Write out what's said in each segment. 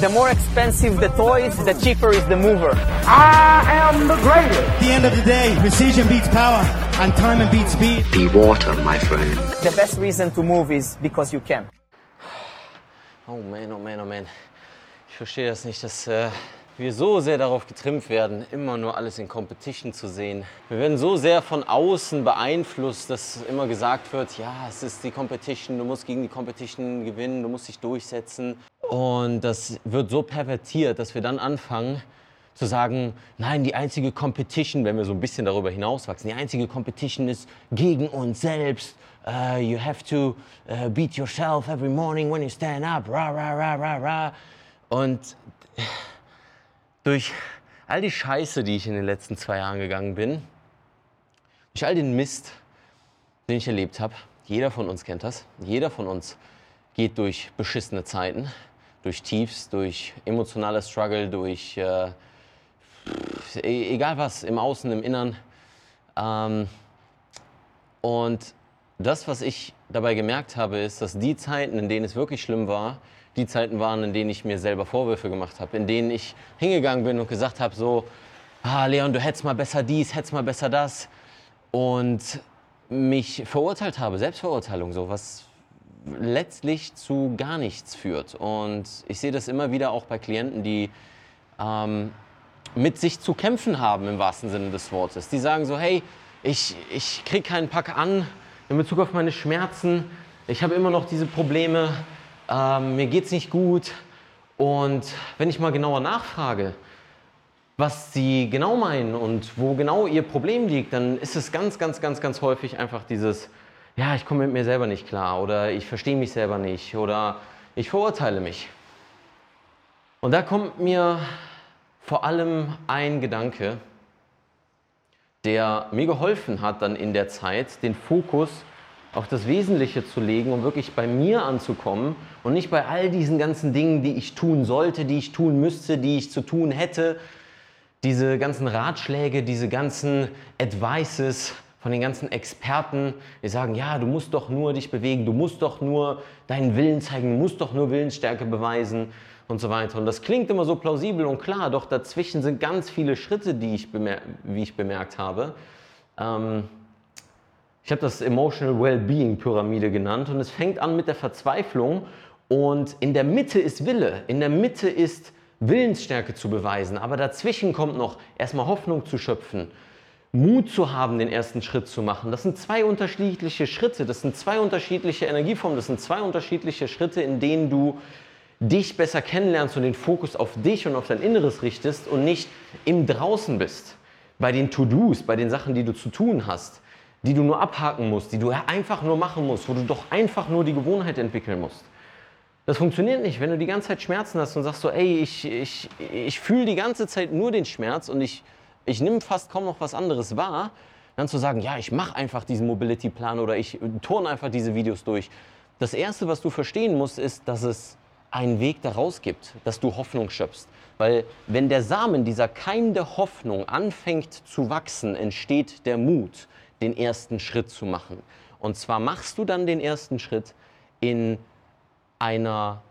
The more expensive the toys, the cheaper is the mover. I am the greatest. At the end of the day, precision beats power and time beats speed. Be water, my friend. The best reason to move is because you can. Oh man, oh man, oh man. Ich verstehe das nicht, dass äh, wir so sehr darauf getrimmt werden, immer nur alles in Competition zu sehen. Wir werden so sehr von außen beeinflusst, dass immer gesagt wird, ja, es ist die Competition, du musst gegen die Competition gewinnen, du musst dich durchsetzen. Und das wird so pervertiert, dass wir dann anfangen zu sagen, nein, die einzige Competition, wenn wir so ein bisschen darüber hinauswachsen, die einzige Competition ist gegen uns selbst. Uh, you have to uh, beat yourself every morning when you stand up. Ra, ra, ra, ra, ra. Und durch all die Scheiße, die ich in den letzten zwei Jahren gegangen bin, durch all den Mist, den ich erlebt habe, jeder von uns kennt das, jeder von uns geht durch beschissene Zeiten, durch Tiefs, durch emotionale Struggle, durch äh, egal was, im Außen, im Innern. Ähm, und das, was ich dabei gemerkt habe, ist, dass die Zeiten, in denen es wirklich schlimm war, die Zeiten waren, in denen ich mir selber Vorwürfe gemacht habe, in denen ich hingegangen bin und gesagt habe, so, ah, Leon, du hättest mal besser dies, hättest mal besser das. Und mich verurteilt habe, Selbstverurteilung, so was letztlich zu gar nichts führt. Und ich sehe das immer wieder auch bei Klienten, die ähm, mit sich zu kämpfen haben, im wahrsten Sinne des Wortes. Die sagen so, hey, ich, ich kriege keinen Pack an in Bezug auf meine Schmerzen. Ich habe immer noch diese Probleme ähm, mir geht es nicht gut. Und wenn ich mal genauer nachfrage, was sie genau meinen und wo genau ihr Problem liegt, dann ist es ganz, ganz, ganz, ganz häufig einfach dieses, ja, ich komme mit mir selber nicht klar oder ich verstehe mich selber nicht oder ich verurteile mich. Und da kommt mir vor allem ein Gedanke, der mir geholfen hat, dann in der Zeit den Fokus auf das Wesentliche zu legen, um wirklich bei mir anzukommen und nicht bei all diesen ganzen Dingen, die ich tun sollte, die ich tun müsste, die ich zu tun hätte. Diese ganzen Ratschläge, diese ganzen Advices von den ganzen Experten, die sagen, ja, du musst doch nur dich bewegen, du musst doch nur deinen Willen zeigen, du musst doch nur Willensstärke beweisen und so weiter. Und das klingt immer so plausibel und klar, doch dazwischen sind ganz viele Schritte, die ich wie ich bemerkt habe. Ähm, ich habe das Emotional Well-Being Pyramide genannt und es fängt an mit der Verzweiflung und in der Mitte ist Wille, in der Mitte ist Willensstärke zu beweisen, aber dazwischen kommt noch erstmal Hoffnung zu schöpfen, Mut zu haben, den ersten Schritt zu machen. Das sind zwei unterschiedliche Schritte, das sind zwei unterschiedliche Energieformen, das sind zwei unterschiedliche Schritte, in denen du dich besser kennenlernst und den Fokus auf dich und auf dein Inneres richtest und nicht im Draußen bist, bei den To-Dos, bei den Sachen, die du zu tun hast die du nur abhaken musst, die du einfach nur machen musst, wo du doch einfach nur die Gewohnheit entwickeln musst. Das funktioniert nicht, wenn du die ganze Zeit Schmerzen hast und sagst so, ey, ich, ich, ich fühle die ganze Zeit nur den Schmerz und ich, ich nehme fast kaum noch was anderes wahr, dann zu sagen, ja, ich mache einfach diesen Mobility-Plan oder ich turne einfach diese Videos durch. Das Erste, was du verstehen musst, ist, dass es einen Weg daraus gibt, dass du Hoffnung schöpfst. Weil wenn der Samen, dieser Keim der Hoffnung anfängt zu wachsen, entsteht der Mut den ersten Schritt zu machen. Und zwar machst du dann den ersten Schritt in einer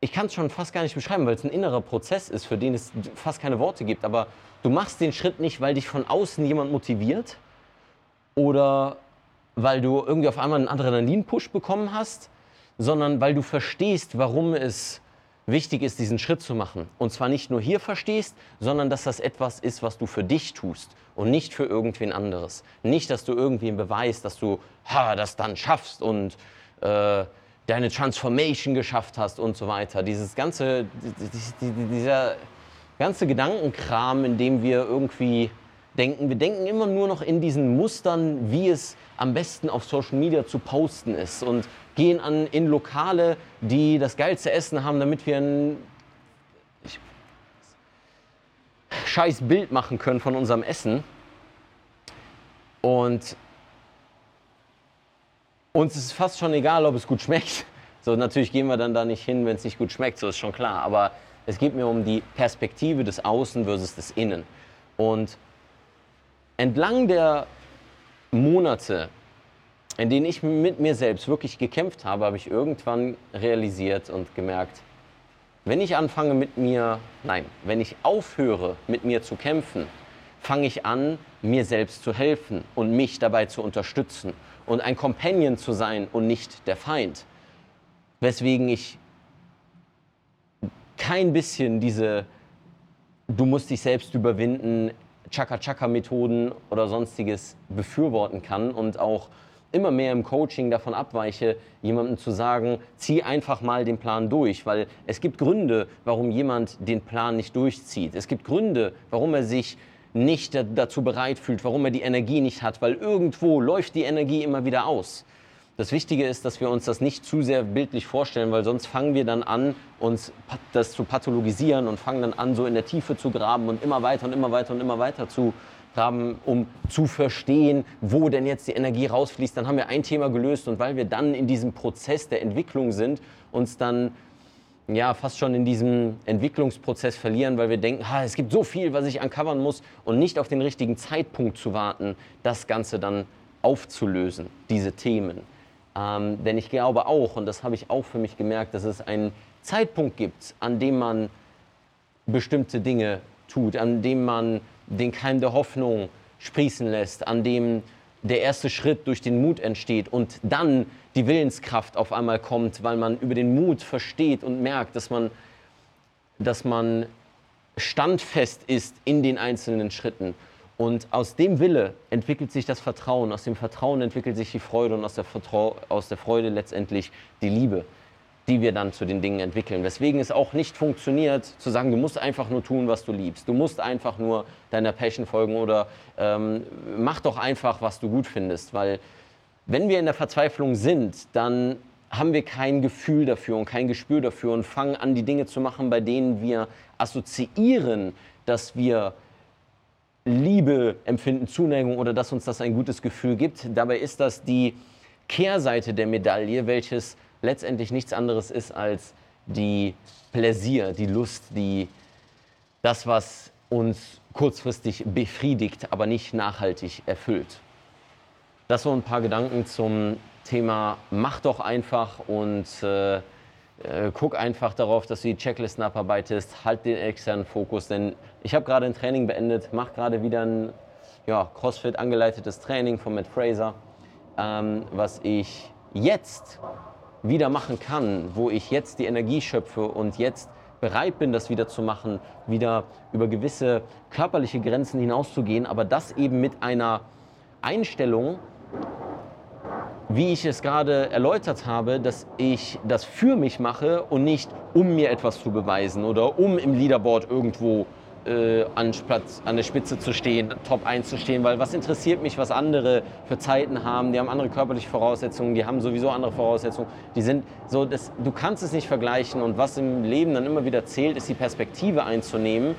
ich kann es schon fast gar nicht beschreiben, weil es ein innerer Prozess ist, für den es fast keine Worte gibt. Aber du machst den Schritt nicht, weil dich von außen jemand motiviert oder weil du irgendwie auf einmal einen Adrenalin-Push bekommen hast, sondern weil du verstehst, warum es wichtig ist, diesen Schritt zu machen. Und zwar nicht nur hier verstehst, sondern dass das etwas ist, was du für dich tust und nicht für irgendwen anderes. Nicht, dass du irgendwen beweist, dass du ha, das dann schaffst und äh, deine Transformation geschafft hast und so weiter. Dieses ganze, dieser ganze Gedankenkram, in dem wir irgendwie denken, wir denken immer nur noch in diesen Mustern, wie es am besten auf Social Media zu posten ist und gehen an, in Lokale, die das geilste Essen haben, damit wir ein scheiß Bild machen können von unserem Essen. Und uns ist fast schon egal, ob es gut schmeckt. So, natürlich gehen wir dann da nicht hin, wenn es nicht gut schmeckt, so ist schon klar. Aber es geht mir um die Perspektive des Außen versus des Innen. Und entlang der Monate in denen ich mit mir selbst wirklich gekämpft habe, habe ich irgendwann realisiert und gemerkt, wenn ich anfange mit mir, nein, wenn ich aufhöre mit mir zu kämpfen, fange ich an, mir selbst zu helfen und mich dabei zu unterstützen und ein Companion zu sein und nicht der Feind. Weswegen ich kein bisschen diese du musst dich selbst überwinden, Chaka-Chaka-Methoden oder sonstiges befürworten kann und auch immer mehr im Coaching davon abweiche, jemandem zu sagen, zieh einfach mal den Plan durch, weil es gibt Gründe, warum jemand den Plan nicht durchzieht. Es gibt Gründe, warum er sich nicht dazu bereit fühlt, warum er die Energie nicht hat, weil irgendwo läuft die Energie immer wieder aus. Das Wichtige ist, dass wir uns das nicht zu sehr bildlich vorstellen, weil sonst fangen wir dann an, uns das zu pathologisieren und fangen dann an, so in der Tiefe zu graben und immer weiter und immer weiter und immer weiter zu graben, um zu verstehen, wo denn jetzt die Energie rausfließt. Dann haben wir ein Thema gelöst und weil wir dann in diesem Prozess der Entwicklung sind, uns dann ja, fast schon in diesem Entwicklungsprozess verlieren, weil wir denken, ha, es gibt so viel, was ich uncovern muss und nicht auf den richtigen Zeitpunkt zu warten, das Ganze dann aufzulösen, diese Themen. Ähm, denn ich glaube auch, und das habe ich auch für mich gemerkt, dass es einen Zeitpunkt gibt, an dem man bestimmte Dinge tut, an dem man den Keim der Hoffnung sprießen lässt, an dem der erste Schritt durch den Mut entsteht und dann die Willenskraft auf einmal kommt, weil man über den Mut versteht und merkt, dass man, dass man standfest ist in den einzelnen Schritten. Und aus dem Wille entwickelt sich das Vertrauen, aus dem Vertrauen entwickelt sich die Freude und aus der, Vertrau aus der Freude letztendlich die Liebe, die wir dann zu den Dingen entwickeln. Weswegen es auch nicht funktioniert, zu sagen, du musst einfach nur tun, was du liebst. Du musst einfach nur deiner Passion folgen oder ähm, mach doch einfach, was du gut findest. Weil wenn wir in der Verzweiflung sind, dann haben wir kein Gefühl dafür und kein Gespür dafür und fangen an, die Dinge zu machen, bei denen wir assoziieren, dass wir Liebe empfinden, Zuneigung oder dass uns das ein gutes Gefühl gibt. Dabei ist das die Kehrseite der Medaille, welches letztendlich nichts anderes ist als die Pläsier, die Lust, die, das, was uns kurzfristig befriedigt, aber nicht nachhaltig erfüllt. Das so ein paar Gedanken zum Thema Mach doch einfach und äh, äh, guck einfach darauf, dass du die Checklisten abarbeitest, halt den externen Fokus, denn ich habe gerade ein Training beendet, mache gerade wieder ein ja, CrossFit angeleitetes Training von Matt Fraser, ähm, was ich jetzt wieder machen kann, wo ich jetzt die Energie schöpfe und jetzt bereit bin, das wieder zu machen, wieder über gewisse körperliche Grenzen hinauszugehen, aber das eben mit einer Einstellung, wie ich es gerade erläutert habe, dass ich das für mich mache und nicht um mir etwas zu beweisen oder um im Leaderboard irgendwo äh, an, Platz, an der Spitze zu stehen, Top 1 zu stehen, weil was interessiert mich, was andere für Zeiten haben, die haben andere körperliche Voraussetzungen, die haben sowieso andere Voraussetzungen, die sind so, das, du kannst es nicht vergleichen und was im Leben dann immer wieder zählt, ist die Perspektive einzunehmen.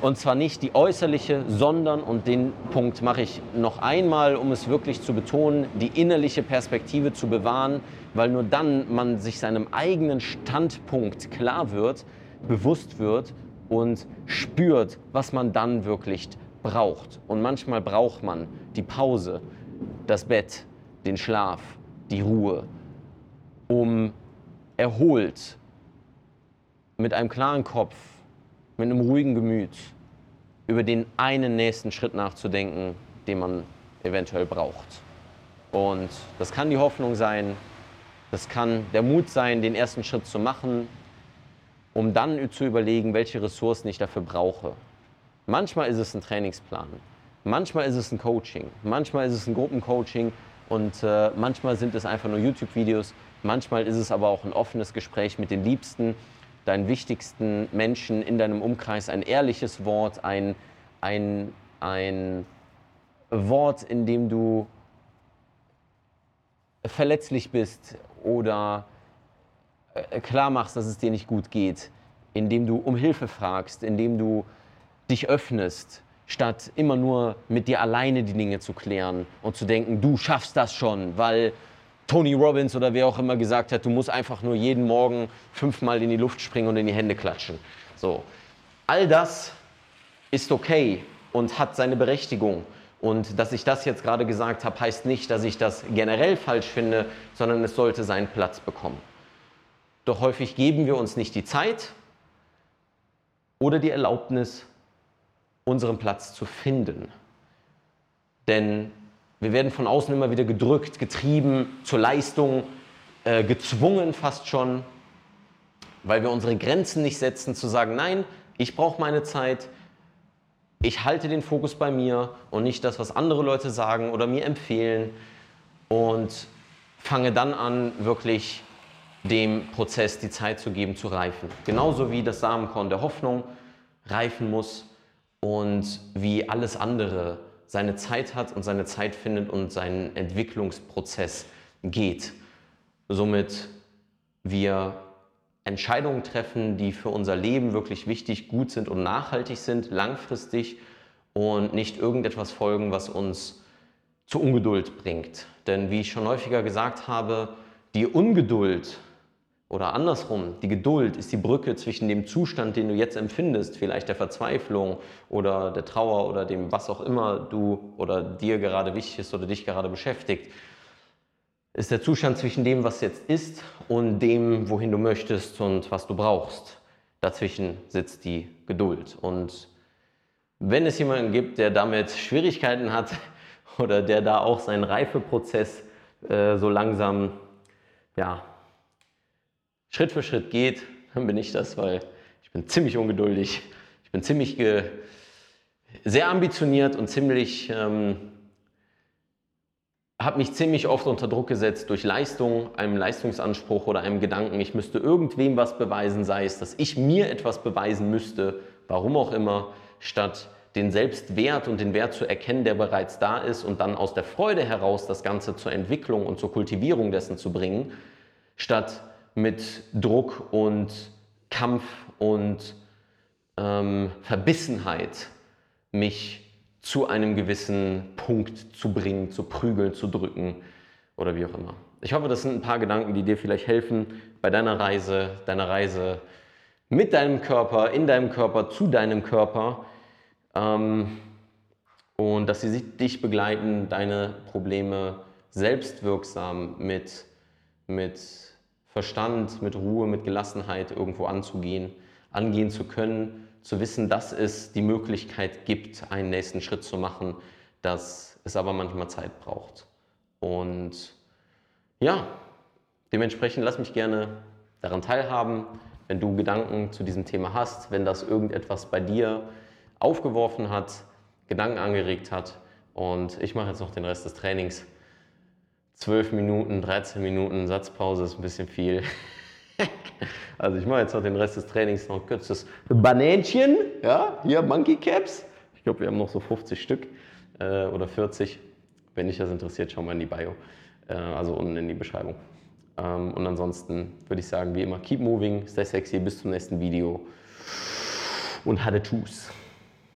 Und zwar nicht die äußerliche, sondern, und den Punkt mache ich noch einmal, um es wirklich zu betonen, die innerliche Perspektive zu bewahren, weil nur dann man sich seinem eigenen Standpunkt klar wird, bewusst wird und spürt, was man dann wirklich braucht. Und manchmal braucht man die Pause, das Bett, den Schlaf, die Ruhe, um erholt mit einem klaren Kopf mit einem ruhigen Gemüt über den einen nächsten Schritt nachzudenken, den man eventuell braucht. Und das kann die Hoffnung sein, das kann der Mut sein, den ersten Schritt zu machen, um dann zu überlegen, welche Ressourcen ich dafür brauche. Manchmal ist es ein Trainingsplan, manchmal ist es ein Coaching, manchmal ist es ein Gruppencoaching. Und äh, manchmal sind es einfach nur YouTube-Videos, manchmal ist es aber auch ein offenes Gespräch mit den Liebsten, deinen wichtigsten Menschen in deinem Umkreis. Ein ehrliches Wort, ein, ein, ein Wort, in dem du verletzlich bist oder klar machst, dass es dir nicht gut geht, indem du um Hilfe fragst, indem du dich öffnest, statt immer nur mit dir alleine die Dinge zu klären und zu denken, du schaffst das schon, weil Tony Robbins oder wer auch immer gesagt hat, du musst einfach nur jeden Morgen fünfmal in die Luft springen und in die Hände klatschen. So. All das ist okay und hat seine Berechtigung. Und dass ich das jetzt gerade gesagt habe, heißt nicht, dass ich das generell falsch finde, sondern es sollte seinen Platz bekommen. Doch häufig geben wir uns nicht die Zeit oder die Erlaubnis, unseren Platz zu finden. Denn wir werden von außen immer wieder gedrückt, getrieben zur Leistung, äh, gezwungen fast schon, weil wir unsere Grenzen nicht setzen, zu sagen, nein, ich brauche meine Zeit, ich halte den Fokus bei mir und nicht das, was andere Leute sagen oder mir empfehlen und fange dann an, wirklich dem Prozess die Zeit zu geben, zu reifen. Genauso wie das Samenkorn der Hoffnung reifen muss und wie alles andere seine Zeit hat und seine Zeit findet und seinen Entwicklungsprozess geht. Somit wir Entscheidungen treffen, die für unser Leben wirklich wichtig, gut sind und nachhaltig sind, langfristig und nicht irgendetwas folgen, was uns zu Ungeduld bringt. Denn wie ich schon häufiger gesagt habe, die Ungeduld oder andersrum, die Geduld ist die Brücke zwischen dem Zustand, den du jetzt empfindest, vielleicht der Verzweiflung oder der Trauer oder dem, was auch immer du oder dir gerade wichtig ist oder dich gerade beschäftigt, ist der Zustand zwischen dem, was jetzt ist und dem, wohin du möchtest und was du brauchst. Dazwischen sitzt die Geduld. Und wenn es jemanden gibt, der damit Schwierigkeiten hat oder der da auch seinen Reifeprozess äh, so langsam ja, Schritt für Schritt geht, dann bin ich das, weil ich bin ziemlich ungeduldig. Ich bin ziemlich sehr ambitioniert und ziemlich, ähm, habe mich ziemlich oft unter Druck gesetzt durch Leistung, einem Leistungsanspruch oder einem Gedanken, ich müsste irgendwem was beweisen, sei es, dass ich mir etwas beweisen müsste, warum auch immer, statt den Selbstwert und den Wert zu erkennen, der bereits da ist und dann aus der Freude heraus das Ganze zur Entwicklung und zur Kultivierung dessen zu bringen, statt mit Druck und Kampf und ähm, Verbissenheit mich zu einem gewissen Punkt zu bringen, zu prügeln, zu drücken oder wie auch immer. Ich hoffe, das sind ein paar Gedanken, die dir vielleicht helfen bei deiner Reise, deiner Reise mit deinem Körper, in deinem Körper, zu deinem Körper. Ähm, und dass sie dich begleiten, deine Probleme selbstwirksam mit, mit Verstand, mit Ruhe, mit Gelassenheit irgendwo anzugehen, angehen zu können, zu wissen, dass es die Möglichkeit gibt, einen nächsten Schritt zu machen, dass es aber manchmal Zeit braucht. Und ja, dementsprechend lass mich gerne daran teilhaben, wenn du Gedanken zu diesem Thema hast, wenn das irgendetwas bei dir aufgeworfen hat, Gedanken angeregt hat. Und ich mache jetzt noch den Rest des Trainings. 12 Minuten, 13 Minuten Satzpause ist ein bisschen viel. also ich mache jetzt noch den Rest des Trainings noch ein kurzes Banänchen. Ja, hier Monkey Caps. Ich glaube, wir haben noch so 50 Stück äh, oder 40. Wenn dich das interessiert, schau mal in die Bio. Äh, also unten in die Beschreibung. Ähm, und ansonsten würde ich sagen, wie immer, keep moving, stay sexy, bis zum nächsten Video und hatte Tschüss.